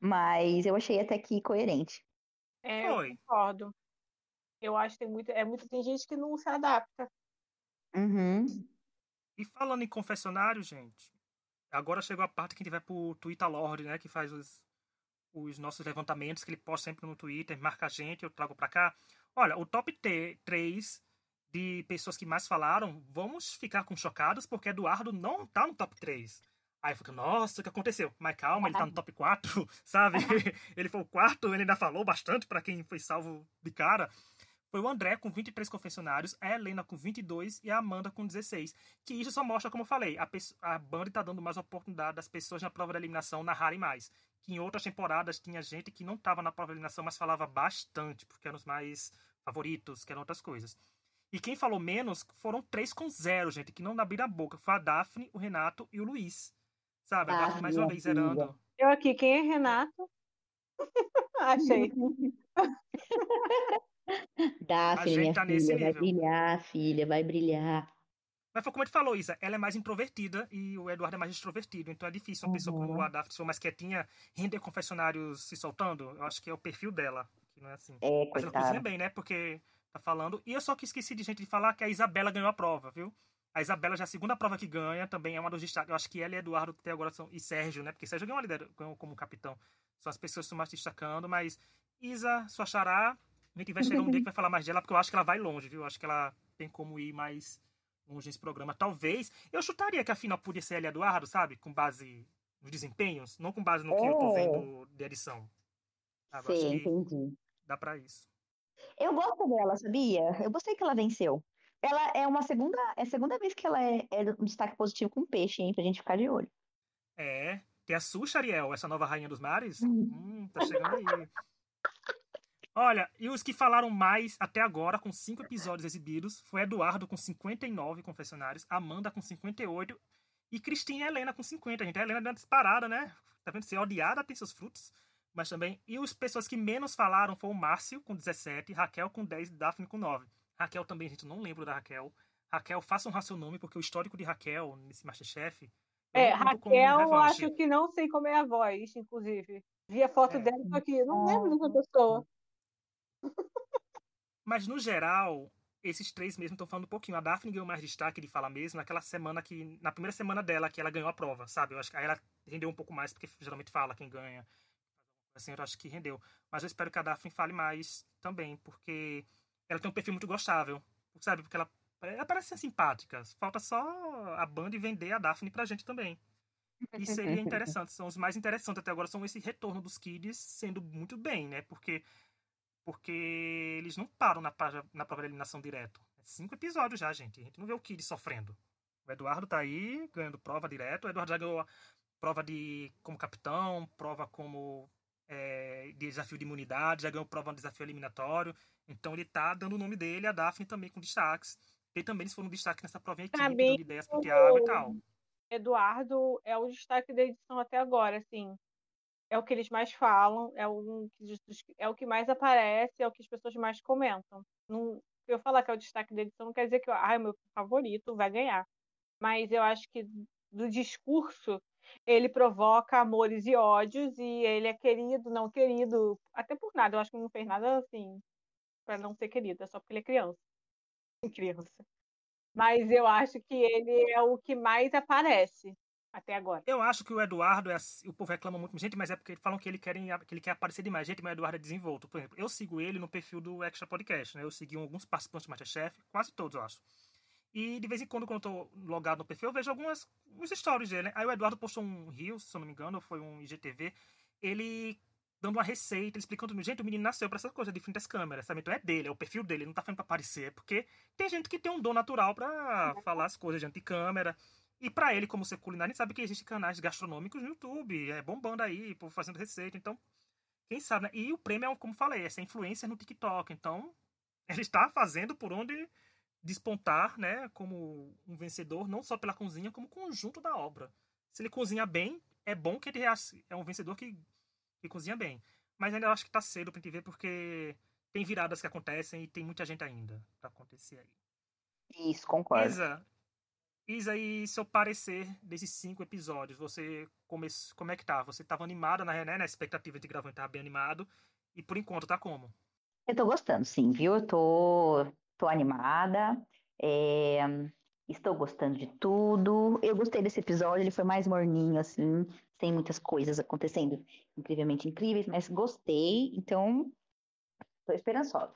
mas eu achei até que coerente. É, eu Foi. concordo. Eu acho que tem muito, é muito, tem gente que não se adapta. Uhum. E falando em confessionário, gente, agora chegou a parte que a gente vai pro Twitter Lord, né? Que faz os, os nossos levantamentos, que ele posta sempre no Twitter, marca a gente, eu trago pra cá. Olha, o top 3 de pessoas que mais falaram, vamos ficar com chocados, porque Eduardo não tá no top 3. Aí fica, nossa, o que aconteceu? Mas calma, ele tá no top 4, sabe? ele foi o quarto, ele ainda falou bastante pra quem foi salvo de cara. Foi o André com 23 confessionários, a Helena com 22 e a Amanda com 16. Que isso só mostra, como eu falei, a, a banda tá dando mais oportunidade das pessoas na prova da eliminação narrarem mais. Que em outras temporadas tinha gente que não tava na prova da eliminação, mas falava bastante, porque eram os mais favoritos, que eram outras coisas. E quem falou menos foram três com zero, gente, que não abriram a boca. Foi a Daphne, o Renato e o Luiz. Sabe? A Daphne, Daphne mais uma vez filha. zerando. Eu aqui, quem é Renato? Achei. Daphne, gente minha tá nesse filha, vai nível. brilhar, filha, vai brilhar. Mas foi como ele falou, Isa, ela é mais introvertida e o Eduardo é mais extrovertido. Então é difícil uma pessoa como Uhum. a Daphne, se for mais quietinha, render confessionários se soltando. Eu acho que é o perfil dela, que não é assim. É, Mas ela cozinha bem, né? Porque tá falando. E eu só que esqueci de gente de falar que a Isabela ganhou a prova, viu? A Isabela já é a segunda prova que ganha, também é uma dos destaques. Eu acho que ela e Eduardo até agora são. E Sérgio, né? Porque Sérgio ganhou, lider... ganhou como capitão. São as pessoas que estão mais destacando, mas Isa, sua xará, a gente vai chegar um dia que vai falar mais dela, porque eu acho que ela vai longe, viu? Eu acho que ela tem como ir mais longe nesse programa. Talvez. Eu chutaria que a final podia ser ela e Eduardo, sabe? Com base nos desempenhos, não com base no que eu tô É. vendo de edição. Sabe? Sim, entendi. dá pra isso. Eu gosto dela, sabia? Eu gostei que ela venceu. Ela é uma segunda, é a segunda vez que ela é, é um destaque positivo com peixe, hein? Pra gente ficar de olho. É. Tem a Susha Ariel, essa nova rainha dos mares. Hum. Hum, tá chegando aí. Olha, e os que falaram mais até agora, com cinco episódios exibidos, foi Eduardo com 59 confessionários, Amanda com 58 e Cristina e Helena com 50. Gente, a Helena deu uma disparada, né? Tá vendo? Ser odiada tem seus frutos. Mas também. E as pessoas que menos falaram foi o Márcio com 17, Raquel com 10 e Daphne com 9. Raquel também, gente, não lembro da Raquel. Raquel, façam um seu nome, porque o histórico de Raquel nesse Masterchef. É, Raquel, eu acho que não sei como é a voz, inclusive. Vi a foto É. dela e tô aqui. Não lembro dessa pessoa. Mas no geral, esses três mesmo estão falando um pouquinho. A Daphne ganhou mais destaque de fala mesmo naquela semana que. Na primeira semana dela, que ela ganhou a prova, sabe? Eu acho que aí ela rendeu um pouco mais, porque geralmente fala quem ganha. Assim, eu acho que rendeu. Mas eu espero que a Daphne fale mais também, porque ela tem um perfil muito gostável. Sabe? Porque ela, ela parece ser simpática. Falta só a banda e vender a Daphne pra gente também. E seria interessante. São os mais interessantes até agora, são esse retorno dos kids sendo muito bem, né? Porque porque eles não param na, na de eliminação direto. É cinco episódios já, gente. A gente não vê o Kid sofrendo. O Eduardo tá aí, ganhando prova direto. O Eduardo já ganhou prova de como capitão, prova como é, de desafio de imunidade, já ganhou prova no desafio eliminatório. Então ele tá dando o nome dele, a Daphne também com destaques. E também eles foram destaque nessa prova em equipe, bem dando ideias pro Thiago e tal. Eduardo é o destaque da edição até agora, assim. É o que eles mais falam, é o, é o que mais aparece, é o que as pessoas mais comentam. Não, eu falar que é o destaque da edição não quer dizer que ah, é o meu favorito, vai ganhar. Mas eu acho que do discurso ele provoca amores e ódios e ele é querido, não querido, até por nada. Eu acho que não fez nada assim para não ser querido, é só porque ele é criança. Criança. Mas eu acho que ele é o que mais aparece até agora. Eu acho que o Eduardo, é, o povo reclama muito, gente, mas é porque falam que ele, querem, que ele quer aparecer demais. Gente, mas o Eduardo é desenvolto. Por exemplo, eu sigo ele no perfil do Extra Podcast, né? Eu segui alguns participantes do Masterchef, quase todos, eu acho. E de vez em quando, quando eu tô logado no perfil, eu vejo algumas uns stories dele. Né? Aí o Eduardo postou um Rio, se eu não me engano, foi um IGTV, ele dando uma receita, explicando, gente, o menino nasceu para essa coisa de frente às câmeras, sabe? Então é dele, é o perfil dele, não tá falando pra aparecer, porque tem gente que tem um dom natural para falar as coisas diante de câmera. E para ele, como ser culinário, gente sabe que existem canais gastronômicos no YouTube, é bombando aí, povo fazendo receita, então, quem sabe, né? E o prêmio é, como falei, essa influência no TikTok, então, ele está fazendo por onde despontar, né, como um vencedor, não só pela cozinha, como conjunto da obra. Se ele cozinha bem, é bom que ele é um vencedor que, que cozinha bem. Mas ainda acho que tá cedo pra gente ver, porque tem viradas que acontecem e tem muita gente ainda pra acontecer aí. Isso, concordo. Isa, Isa, e seu parecer desses cinco episódios? Você come, como é que tá? Você tava animada na, né, na expectativa de gravar, tava bem animado. E por enquanto tá como? Eu tô gostando, sim, viu? Eu tô, tô animada. É, estou gostando de tudo. Eu gostei desse episódio, ele foi mais morninho, assim, sem muitas coisas acontecendo incrivelmente incríveis, mas gostei, então tô esperançosa.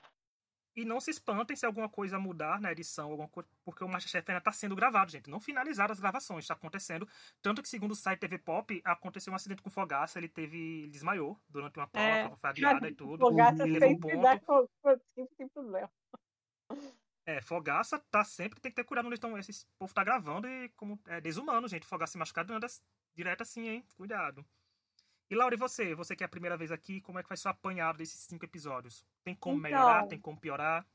E não se espantem se alguma coisa mudar na edição, alguma coisa, porque o Masterchef ainda está sendo gravado, gente. Não finalizaram as gravações, está acontecendo. Tanto que, segundo o site TV Pop, aconteceu um acidente com o Fogaça, ele teve. Ele desmaiou durante uma prova, é, foi adiada e tudo. Fogaça ele levou um ponto. sempre tem problema. É, Fogaça tá sempre, tem que ter cuidado onde estão, esse povo tá gravando e como é desumano, gente. Fogaça se machucado anda direto assim, hein? Cuidado. E Laura, e você? Você que é a primeira vez aqui, como é que vai ser o apanhado desses cinco episódios? Tem como então, melhorar? Tem como piorar?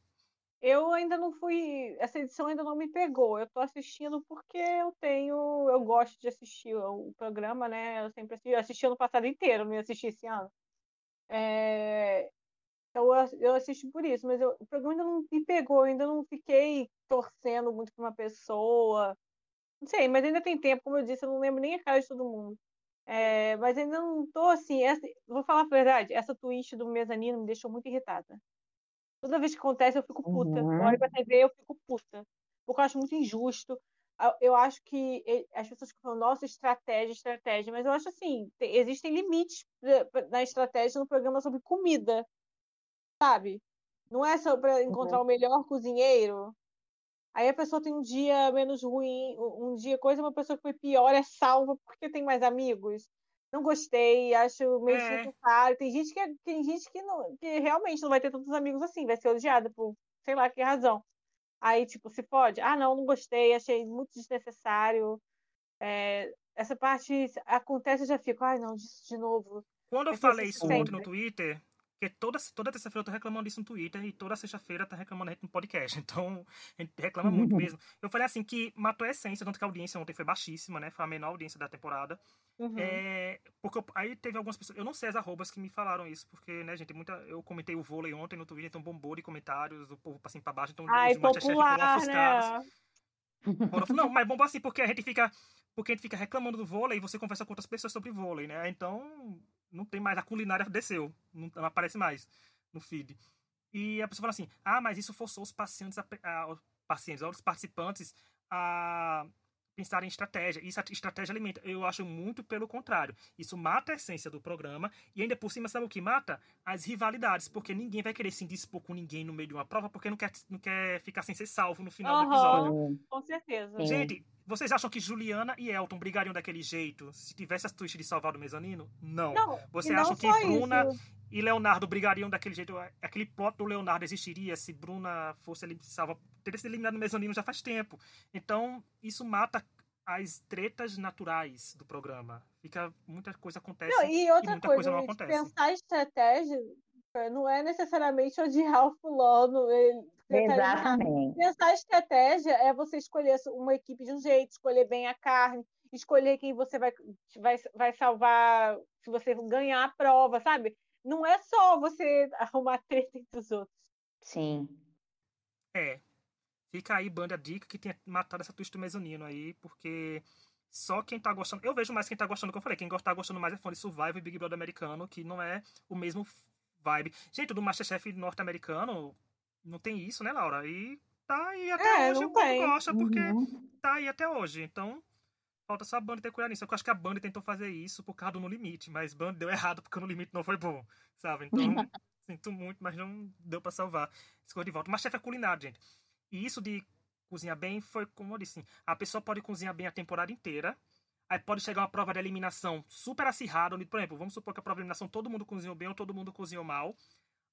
Eu ainda não fui. Essa edição ainda não me pegou. Eu tô assistindo porque eu tenho. Eu gosto de assistir o programa, né? Eu sempre assisti, eu assisti ano passado inteiro, não ia assistir esse ano. É... Então eu assisto por isso, mas eu... o programa ainda não me pegou, ainda não fiquei torcendo muito pra uma pessoa. Não sei, mas ainda tem tempo, como eu disse, eu não lembro nem a cara de todo mundo. É, mas ainda não tô assim. Essa, vou falar a verdade, essa twist do mezanino me deixou muito irritada. Toda vez que acontece, eu fico puta. Uhum. Eu olho pra TV, eu fico puta. Porque eu acho muito injusto. Eu acho que as pessoas falam, nossa, estratégia, estratégia. Mas eu acho assim, existem limites na estratégia no programa sobre comida. Sabe? Não é só para encontrar uhum. o melhor cozinheiro. Aí a pessoa tem um dia menos ruim, um dia coisa, uma pessoa que foi pior é salva porque tem mais amigos. Não gostei, acho meio é. necessário. Tem gente que é, tem gente que, não, que realmente não vai ter tantos amigos assim, vai ser odiada por sei lá que razão. Aí, tipo, se pode. Ah, não, não gostei, achei muito desnecessário. É, essa parte acontece, eu já fico, ai, não, disso de novo. Quando eu falei isso ontem no Twitter, porque toda, toda terça-feira eu tô reclamando disso no Twitter e toda sexta-feira tá reclamando a gente no podcast. Então, a gente reclama muito uhum. mesmo. Eu falei assim que matou a essência, tanto que a audiência ontem foi baixíssima, né? Foi a menor audiência da temporada. Uhum. É, porque eu, aí teve algumas pessoas. Eu não sei as arrobas que me falaram isso, porque, né, gente, muita. Eu comentei o vôlei ontem no Twitter, então bombou de comentários, o povo cima pra baixo, então Ai, os Masterchef foram ofuscados. Né? Não, mas bombou assim, porque a gente fica. Porque a gente fica reclamando do vôlei e você conversa com outras pessoas sobre vôlei, né? Então não tem mais, a culinária desceu, não, não aparece mais no feed. E a pessoa fala assim, ah, mas isso forçou os pacientes, a, a, pacientes, os participantes a pensar em estratégia. Isso a estratégia alimenta. Eu acho muito pelo contrário. Isso mata a essência do programa e ainda por cima sabe o que mata? As rivalidades, porque ninguém vai querer se dispor com ninguém no meio de uma prova porque não quer, não quer ficar sem ser salvo no final uhum, do episódio. Com certeza. Gente, vocês acham que Juliana e Elton brigariam daquele jeito se tivesse as twist de salvar do mezanino? Não. não Você acha que Bruna isso. E Leonardo brigariam daquele jeito? Aquele plot do Leonardo existiria se Bruna fosse salva. Teria sido eliminado no mezanino já faz tempo. Então, isso mata as tretas naturais do programa. Fica muita coisa acontece não, e, outra e muita coisa, coisa não acontece. Pensar estratégia não é necessariamente odiar o fulano. Ele, Exatamente. Pensar estratégia é você escolher uma equipe de um jeito, escolher bem a carne. escolher quem você vai, vai, vai salvar se você ganhar a prova, sabe? Não é só você arrumar treta entre os outros. Sim. É. Fica aí, banda, a dica que tenha matado essa twist do mezanino aí, porque só quem tá gostando. Eu vejo mais quem tá gostando, como eu falei. Quem tá gostando mais é fã de Survival e Big Brother americano, que não é o mesmo vibe. Gente, do Masterchef norte-americano não tem isso, né, Laura? E tá aí até É, hoje o povo tem. gosta, porque Uhum. tá aí até hoje. Então, falta só a Band ter cuidado nisso. Eu acho que a Band tentou fazer isso por causa do No Limite, mas Band deu errado porque o No Limite não foi bom, sabe? Então, sinto muito, mas não deu pra salvar. Escolha de volta. Mas chefe é culinário, gente. E isso de cozinhar bem foi, como eu disse, a pessoa pode cozinhar bem a temporada inteira. Aí pode chegar uma prova de eliminação super acirrada, onde, por exemplo, vamos supor que a prova de eliminação todo mundo cozinhou bem ou todo mundo cozinhou mal.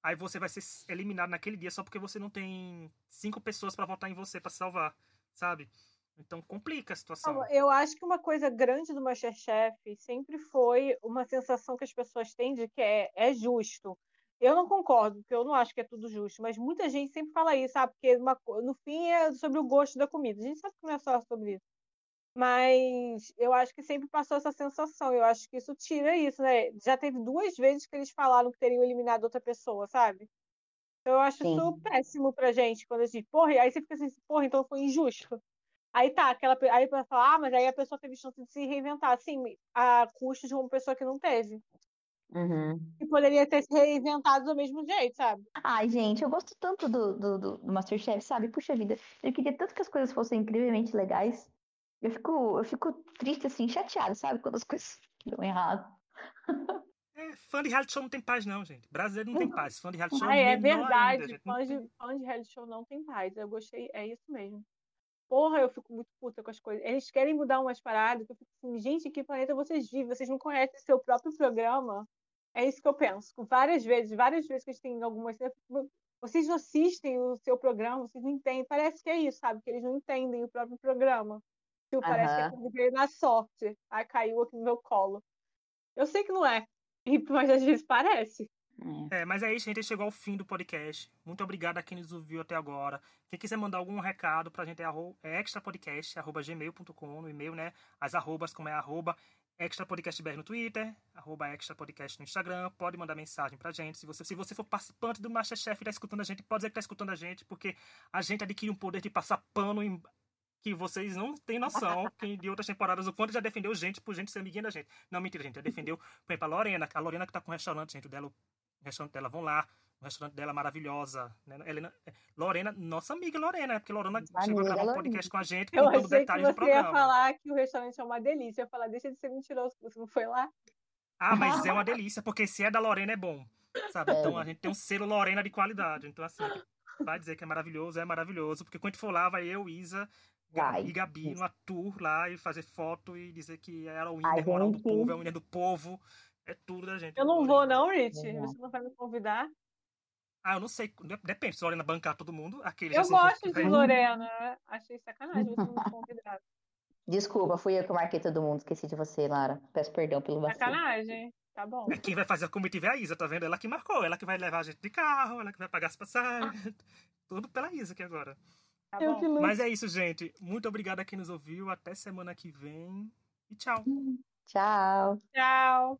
Aí você vai ser eliminado naquele dia só porque você não tem cinco pessoas pra votar em você pra salvar, sabe? Então complica a situação. Eu acho que uma coisa grande do Masterchef sempre foi uma sensação que as pessoas têm de que é, é justo. Eu não concordo, porque eu não acho que é tudo justo, mas muita gente sempre fala isso, sabe? Porque uma no fim é sobre o gosto da comida. A gente sabe que não é só sobre isso. Mas eu acho que sempre passou essa sensação. Eu acho que isso tira isso, né? Já teve duas vezes que eles falaram que teriam eliminado outra pessoa, sabe? Então eu acho Sim. isso péssimo pra gente. Quando a gente, porra, aí você fica assim, porra, então foi injusto. Aí tá, aquela, aí pra falar, ah, mas aí a pessoa teve chance de se reinventar, assim, a custo de uma pessoa que não teve. Uhum. E poderia ter se reinventado do mesmo jeito, sabe? Ai, gente, eu gosto tanto do, do, do, do Masterchef, sabe? Puxa vida, eu queria tanto que as coisas fossem incrivelmente legais. Eu fico, eu fico triste, assim, chateada, sabe? Quando as coisas dão errado. É, fã de reality show não tem paz, não, gente. Brasileiro não tem paz. Fã de reality show Ah, é menor verdade. ainda, tem- de, fãs de reality show não tem paz. Eu gostei, é isso mesmo. Porra, eu fico muito puta com as coisas. Eles querem mudar umas paradas, eu fico assim, gente, que planeta vocês vivem? Vocês não conhecem seu próprio programa? É isso que eu penso. Várias vezes, várias vezes que a gente tem algumas. Vocês não assistem o seu programa, vocês não entendem. Parece que é isso, sabe? Que eles não entendem o próprio programa. Tipo, parece que é coisa veio na sorte. Aí caiu aqui no meu colo. Eu sei que não é, mas às vezes parece. É. É, mas é isso, gente. Chegou ao fim do podcast. Muito obrigado a quem nos ouviu até agora. Quem quiser mandar algum recado pra gente é, é extrapodcast, arroba gmail.com, no e-mail, né? As arrobas, como é arroba extrapodcastbr no Twitter, arroba extrapodcast no Instagram. Pode mandar mensagem pra gente. Se você, se você for participante do Masterchef e tá escutando a gente, pode dizer que tá escutando a gente, porque a gente adquire um poder de passar pano em que vocês não têm noção que de outras temporadas o quanto já defendeu gente por gente ser amiguinha da gente. Não, mentira, gente. Já defendeu, por exemplo, a Lorena. A Lorena que tá com o restaurante, gente, o dela, restaurante dela, vão lá. O restaurante dela é maravilhosa. Né? Helena, Lorena, nossa amiga Lorena, né? Porque Lorena chegou a gravar um podcast com a gente, Eu que detalhes do você ia programa. falar que o restaurante é uma delícia. Eu ia falar, deixa de ser mentiroso, você não foi lá. Ah, mas é uma delícia, porque se é da Lorena é bom. Sabe? Então a gente tem um selo Lorena de qualidade. Então, assim, vai dizer que é maravilhoso, é maravilhoso. Porque quando a gente for lá, vai eu, Isa e Gabi numa tour lá e fazer foto e dizer que era o Winner, moral do povo, é o Winner do povo. É tudo da gente. Eu não vou, não, Rich. Legal. Você não vai me convidar. Ah, eu não sei. Depende, se Lorena bancar todo mundo, aquele Eu seja- gosto de Lorena. Achei sacanagem você não me convidar. Desculpa, fui eu que marquei todo mundo. Esqueci de você, Lara. Peço perdão pelo vacilo. Sacanagem. Tá bom. É, Quem vai fazer a comitiva é a Isa, tá vendo? Ela que marcou, ela que vai levar a gente de carro, ela que vai pagar as passagens. Tudo pela Isa aqui agora. Tá Eu bom. que luto. Mas é isso, gente. Muito obrigado a quem nos ouviu. Até semana que vem. E tchau. Tchau. Tchau.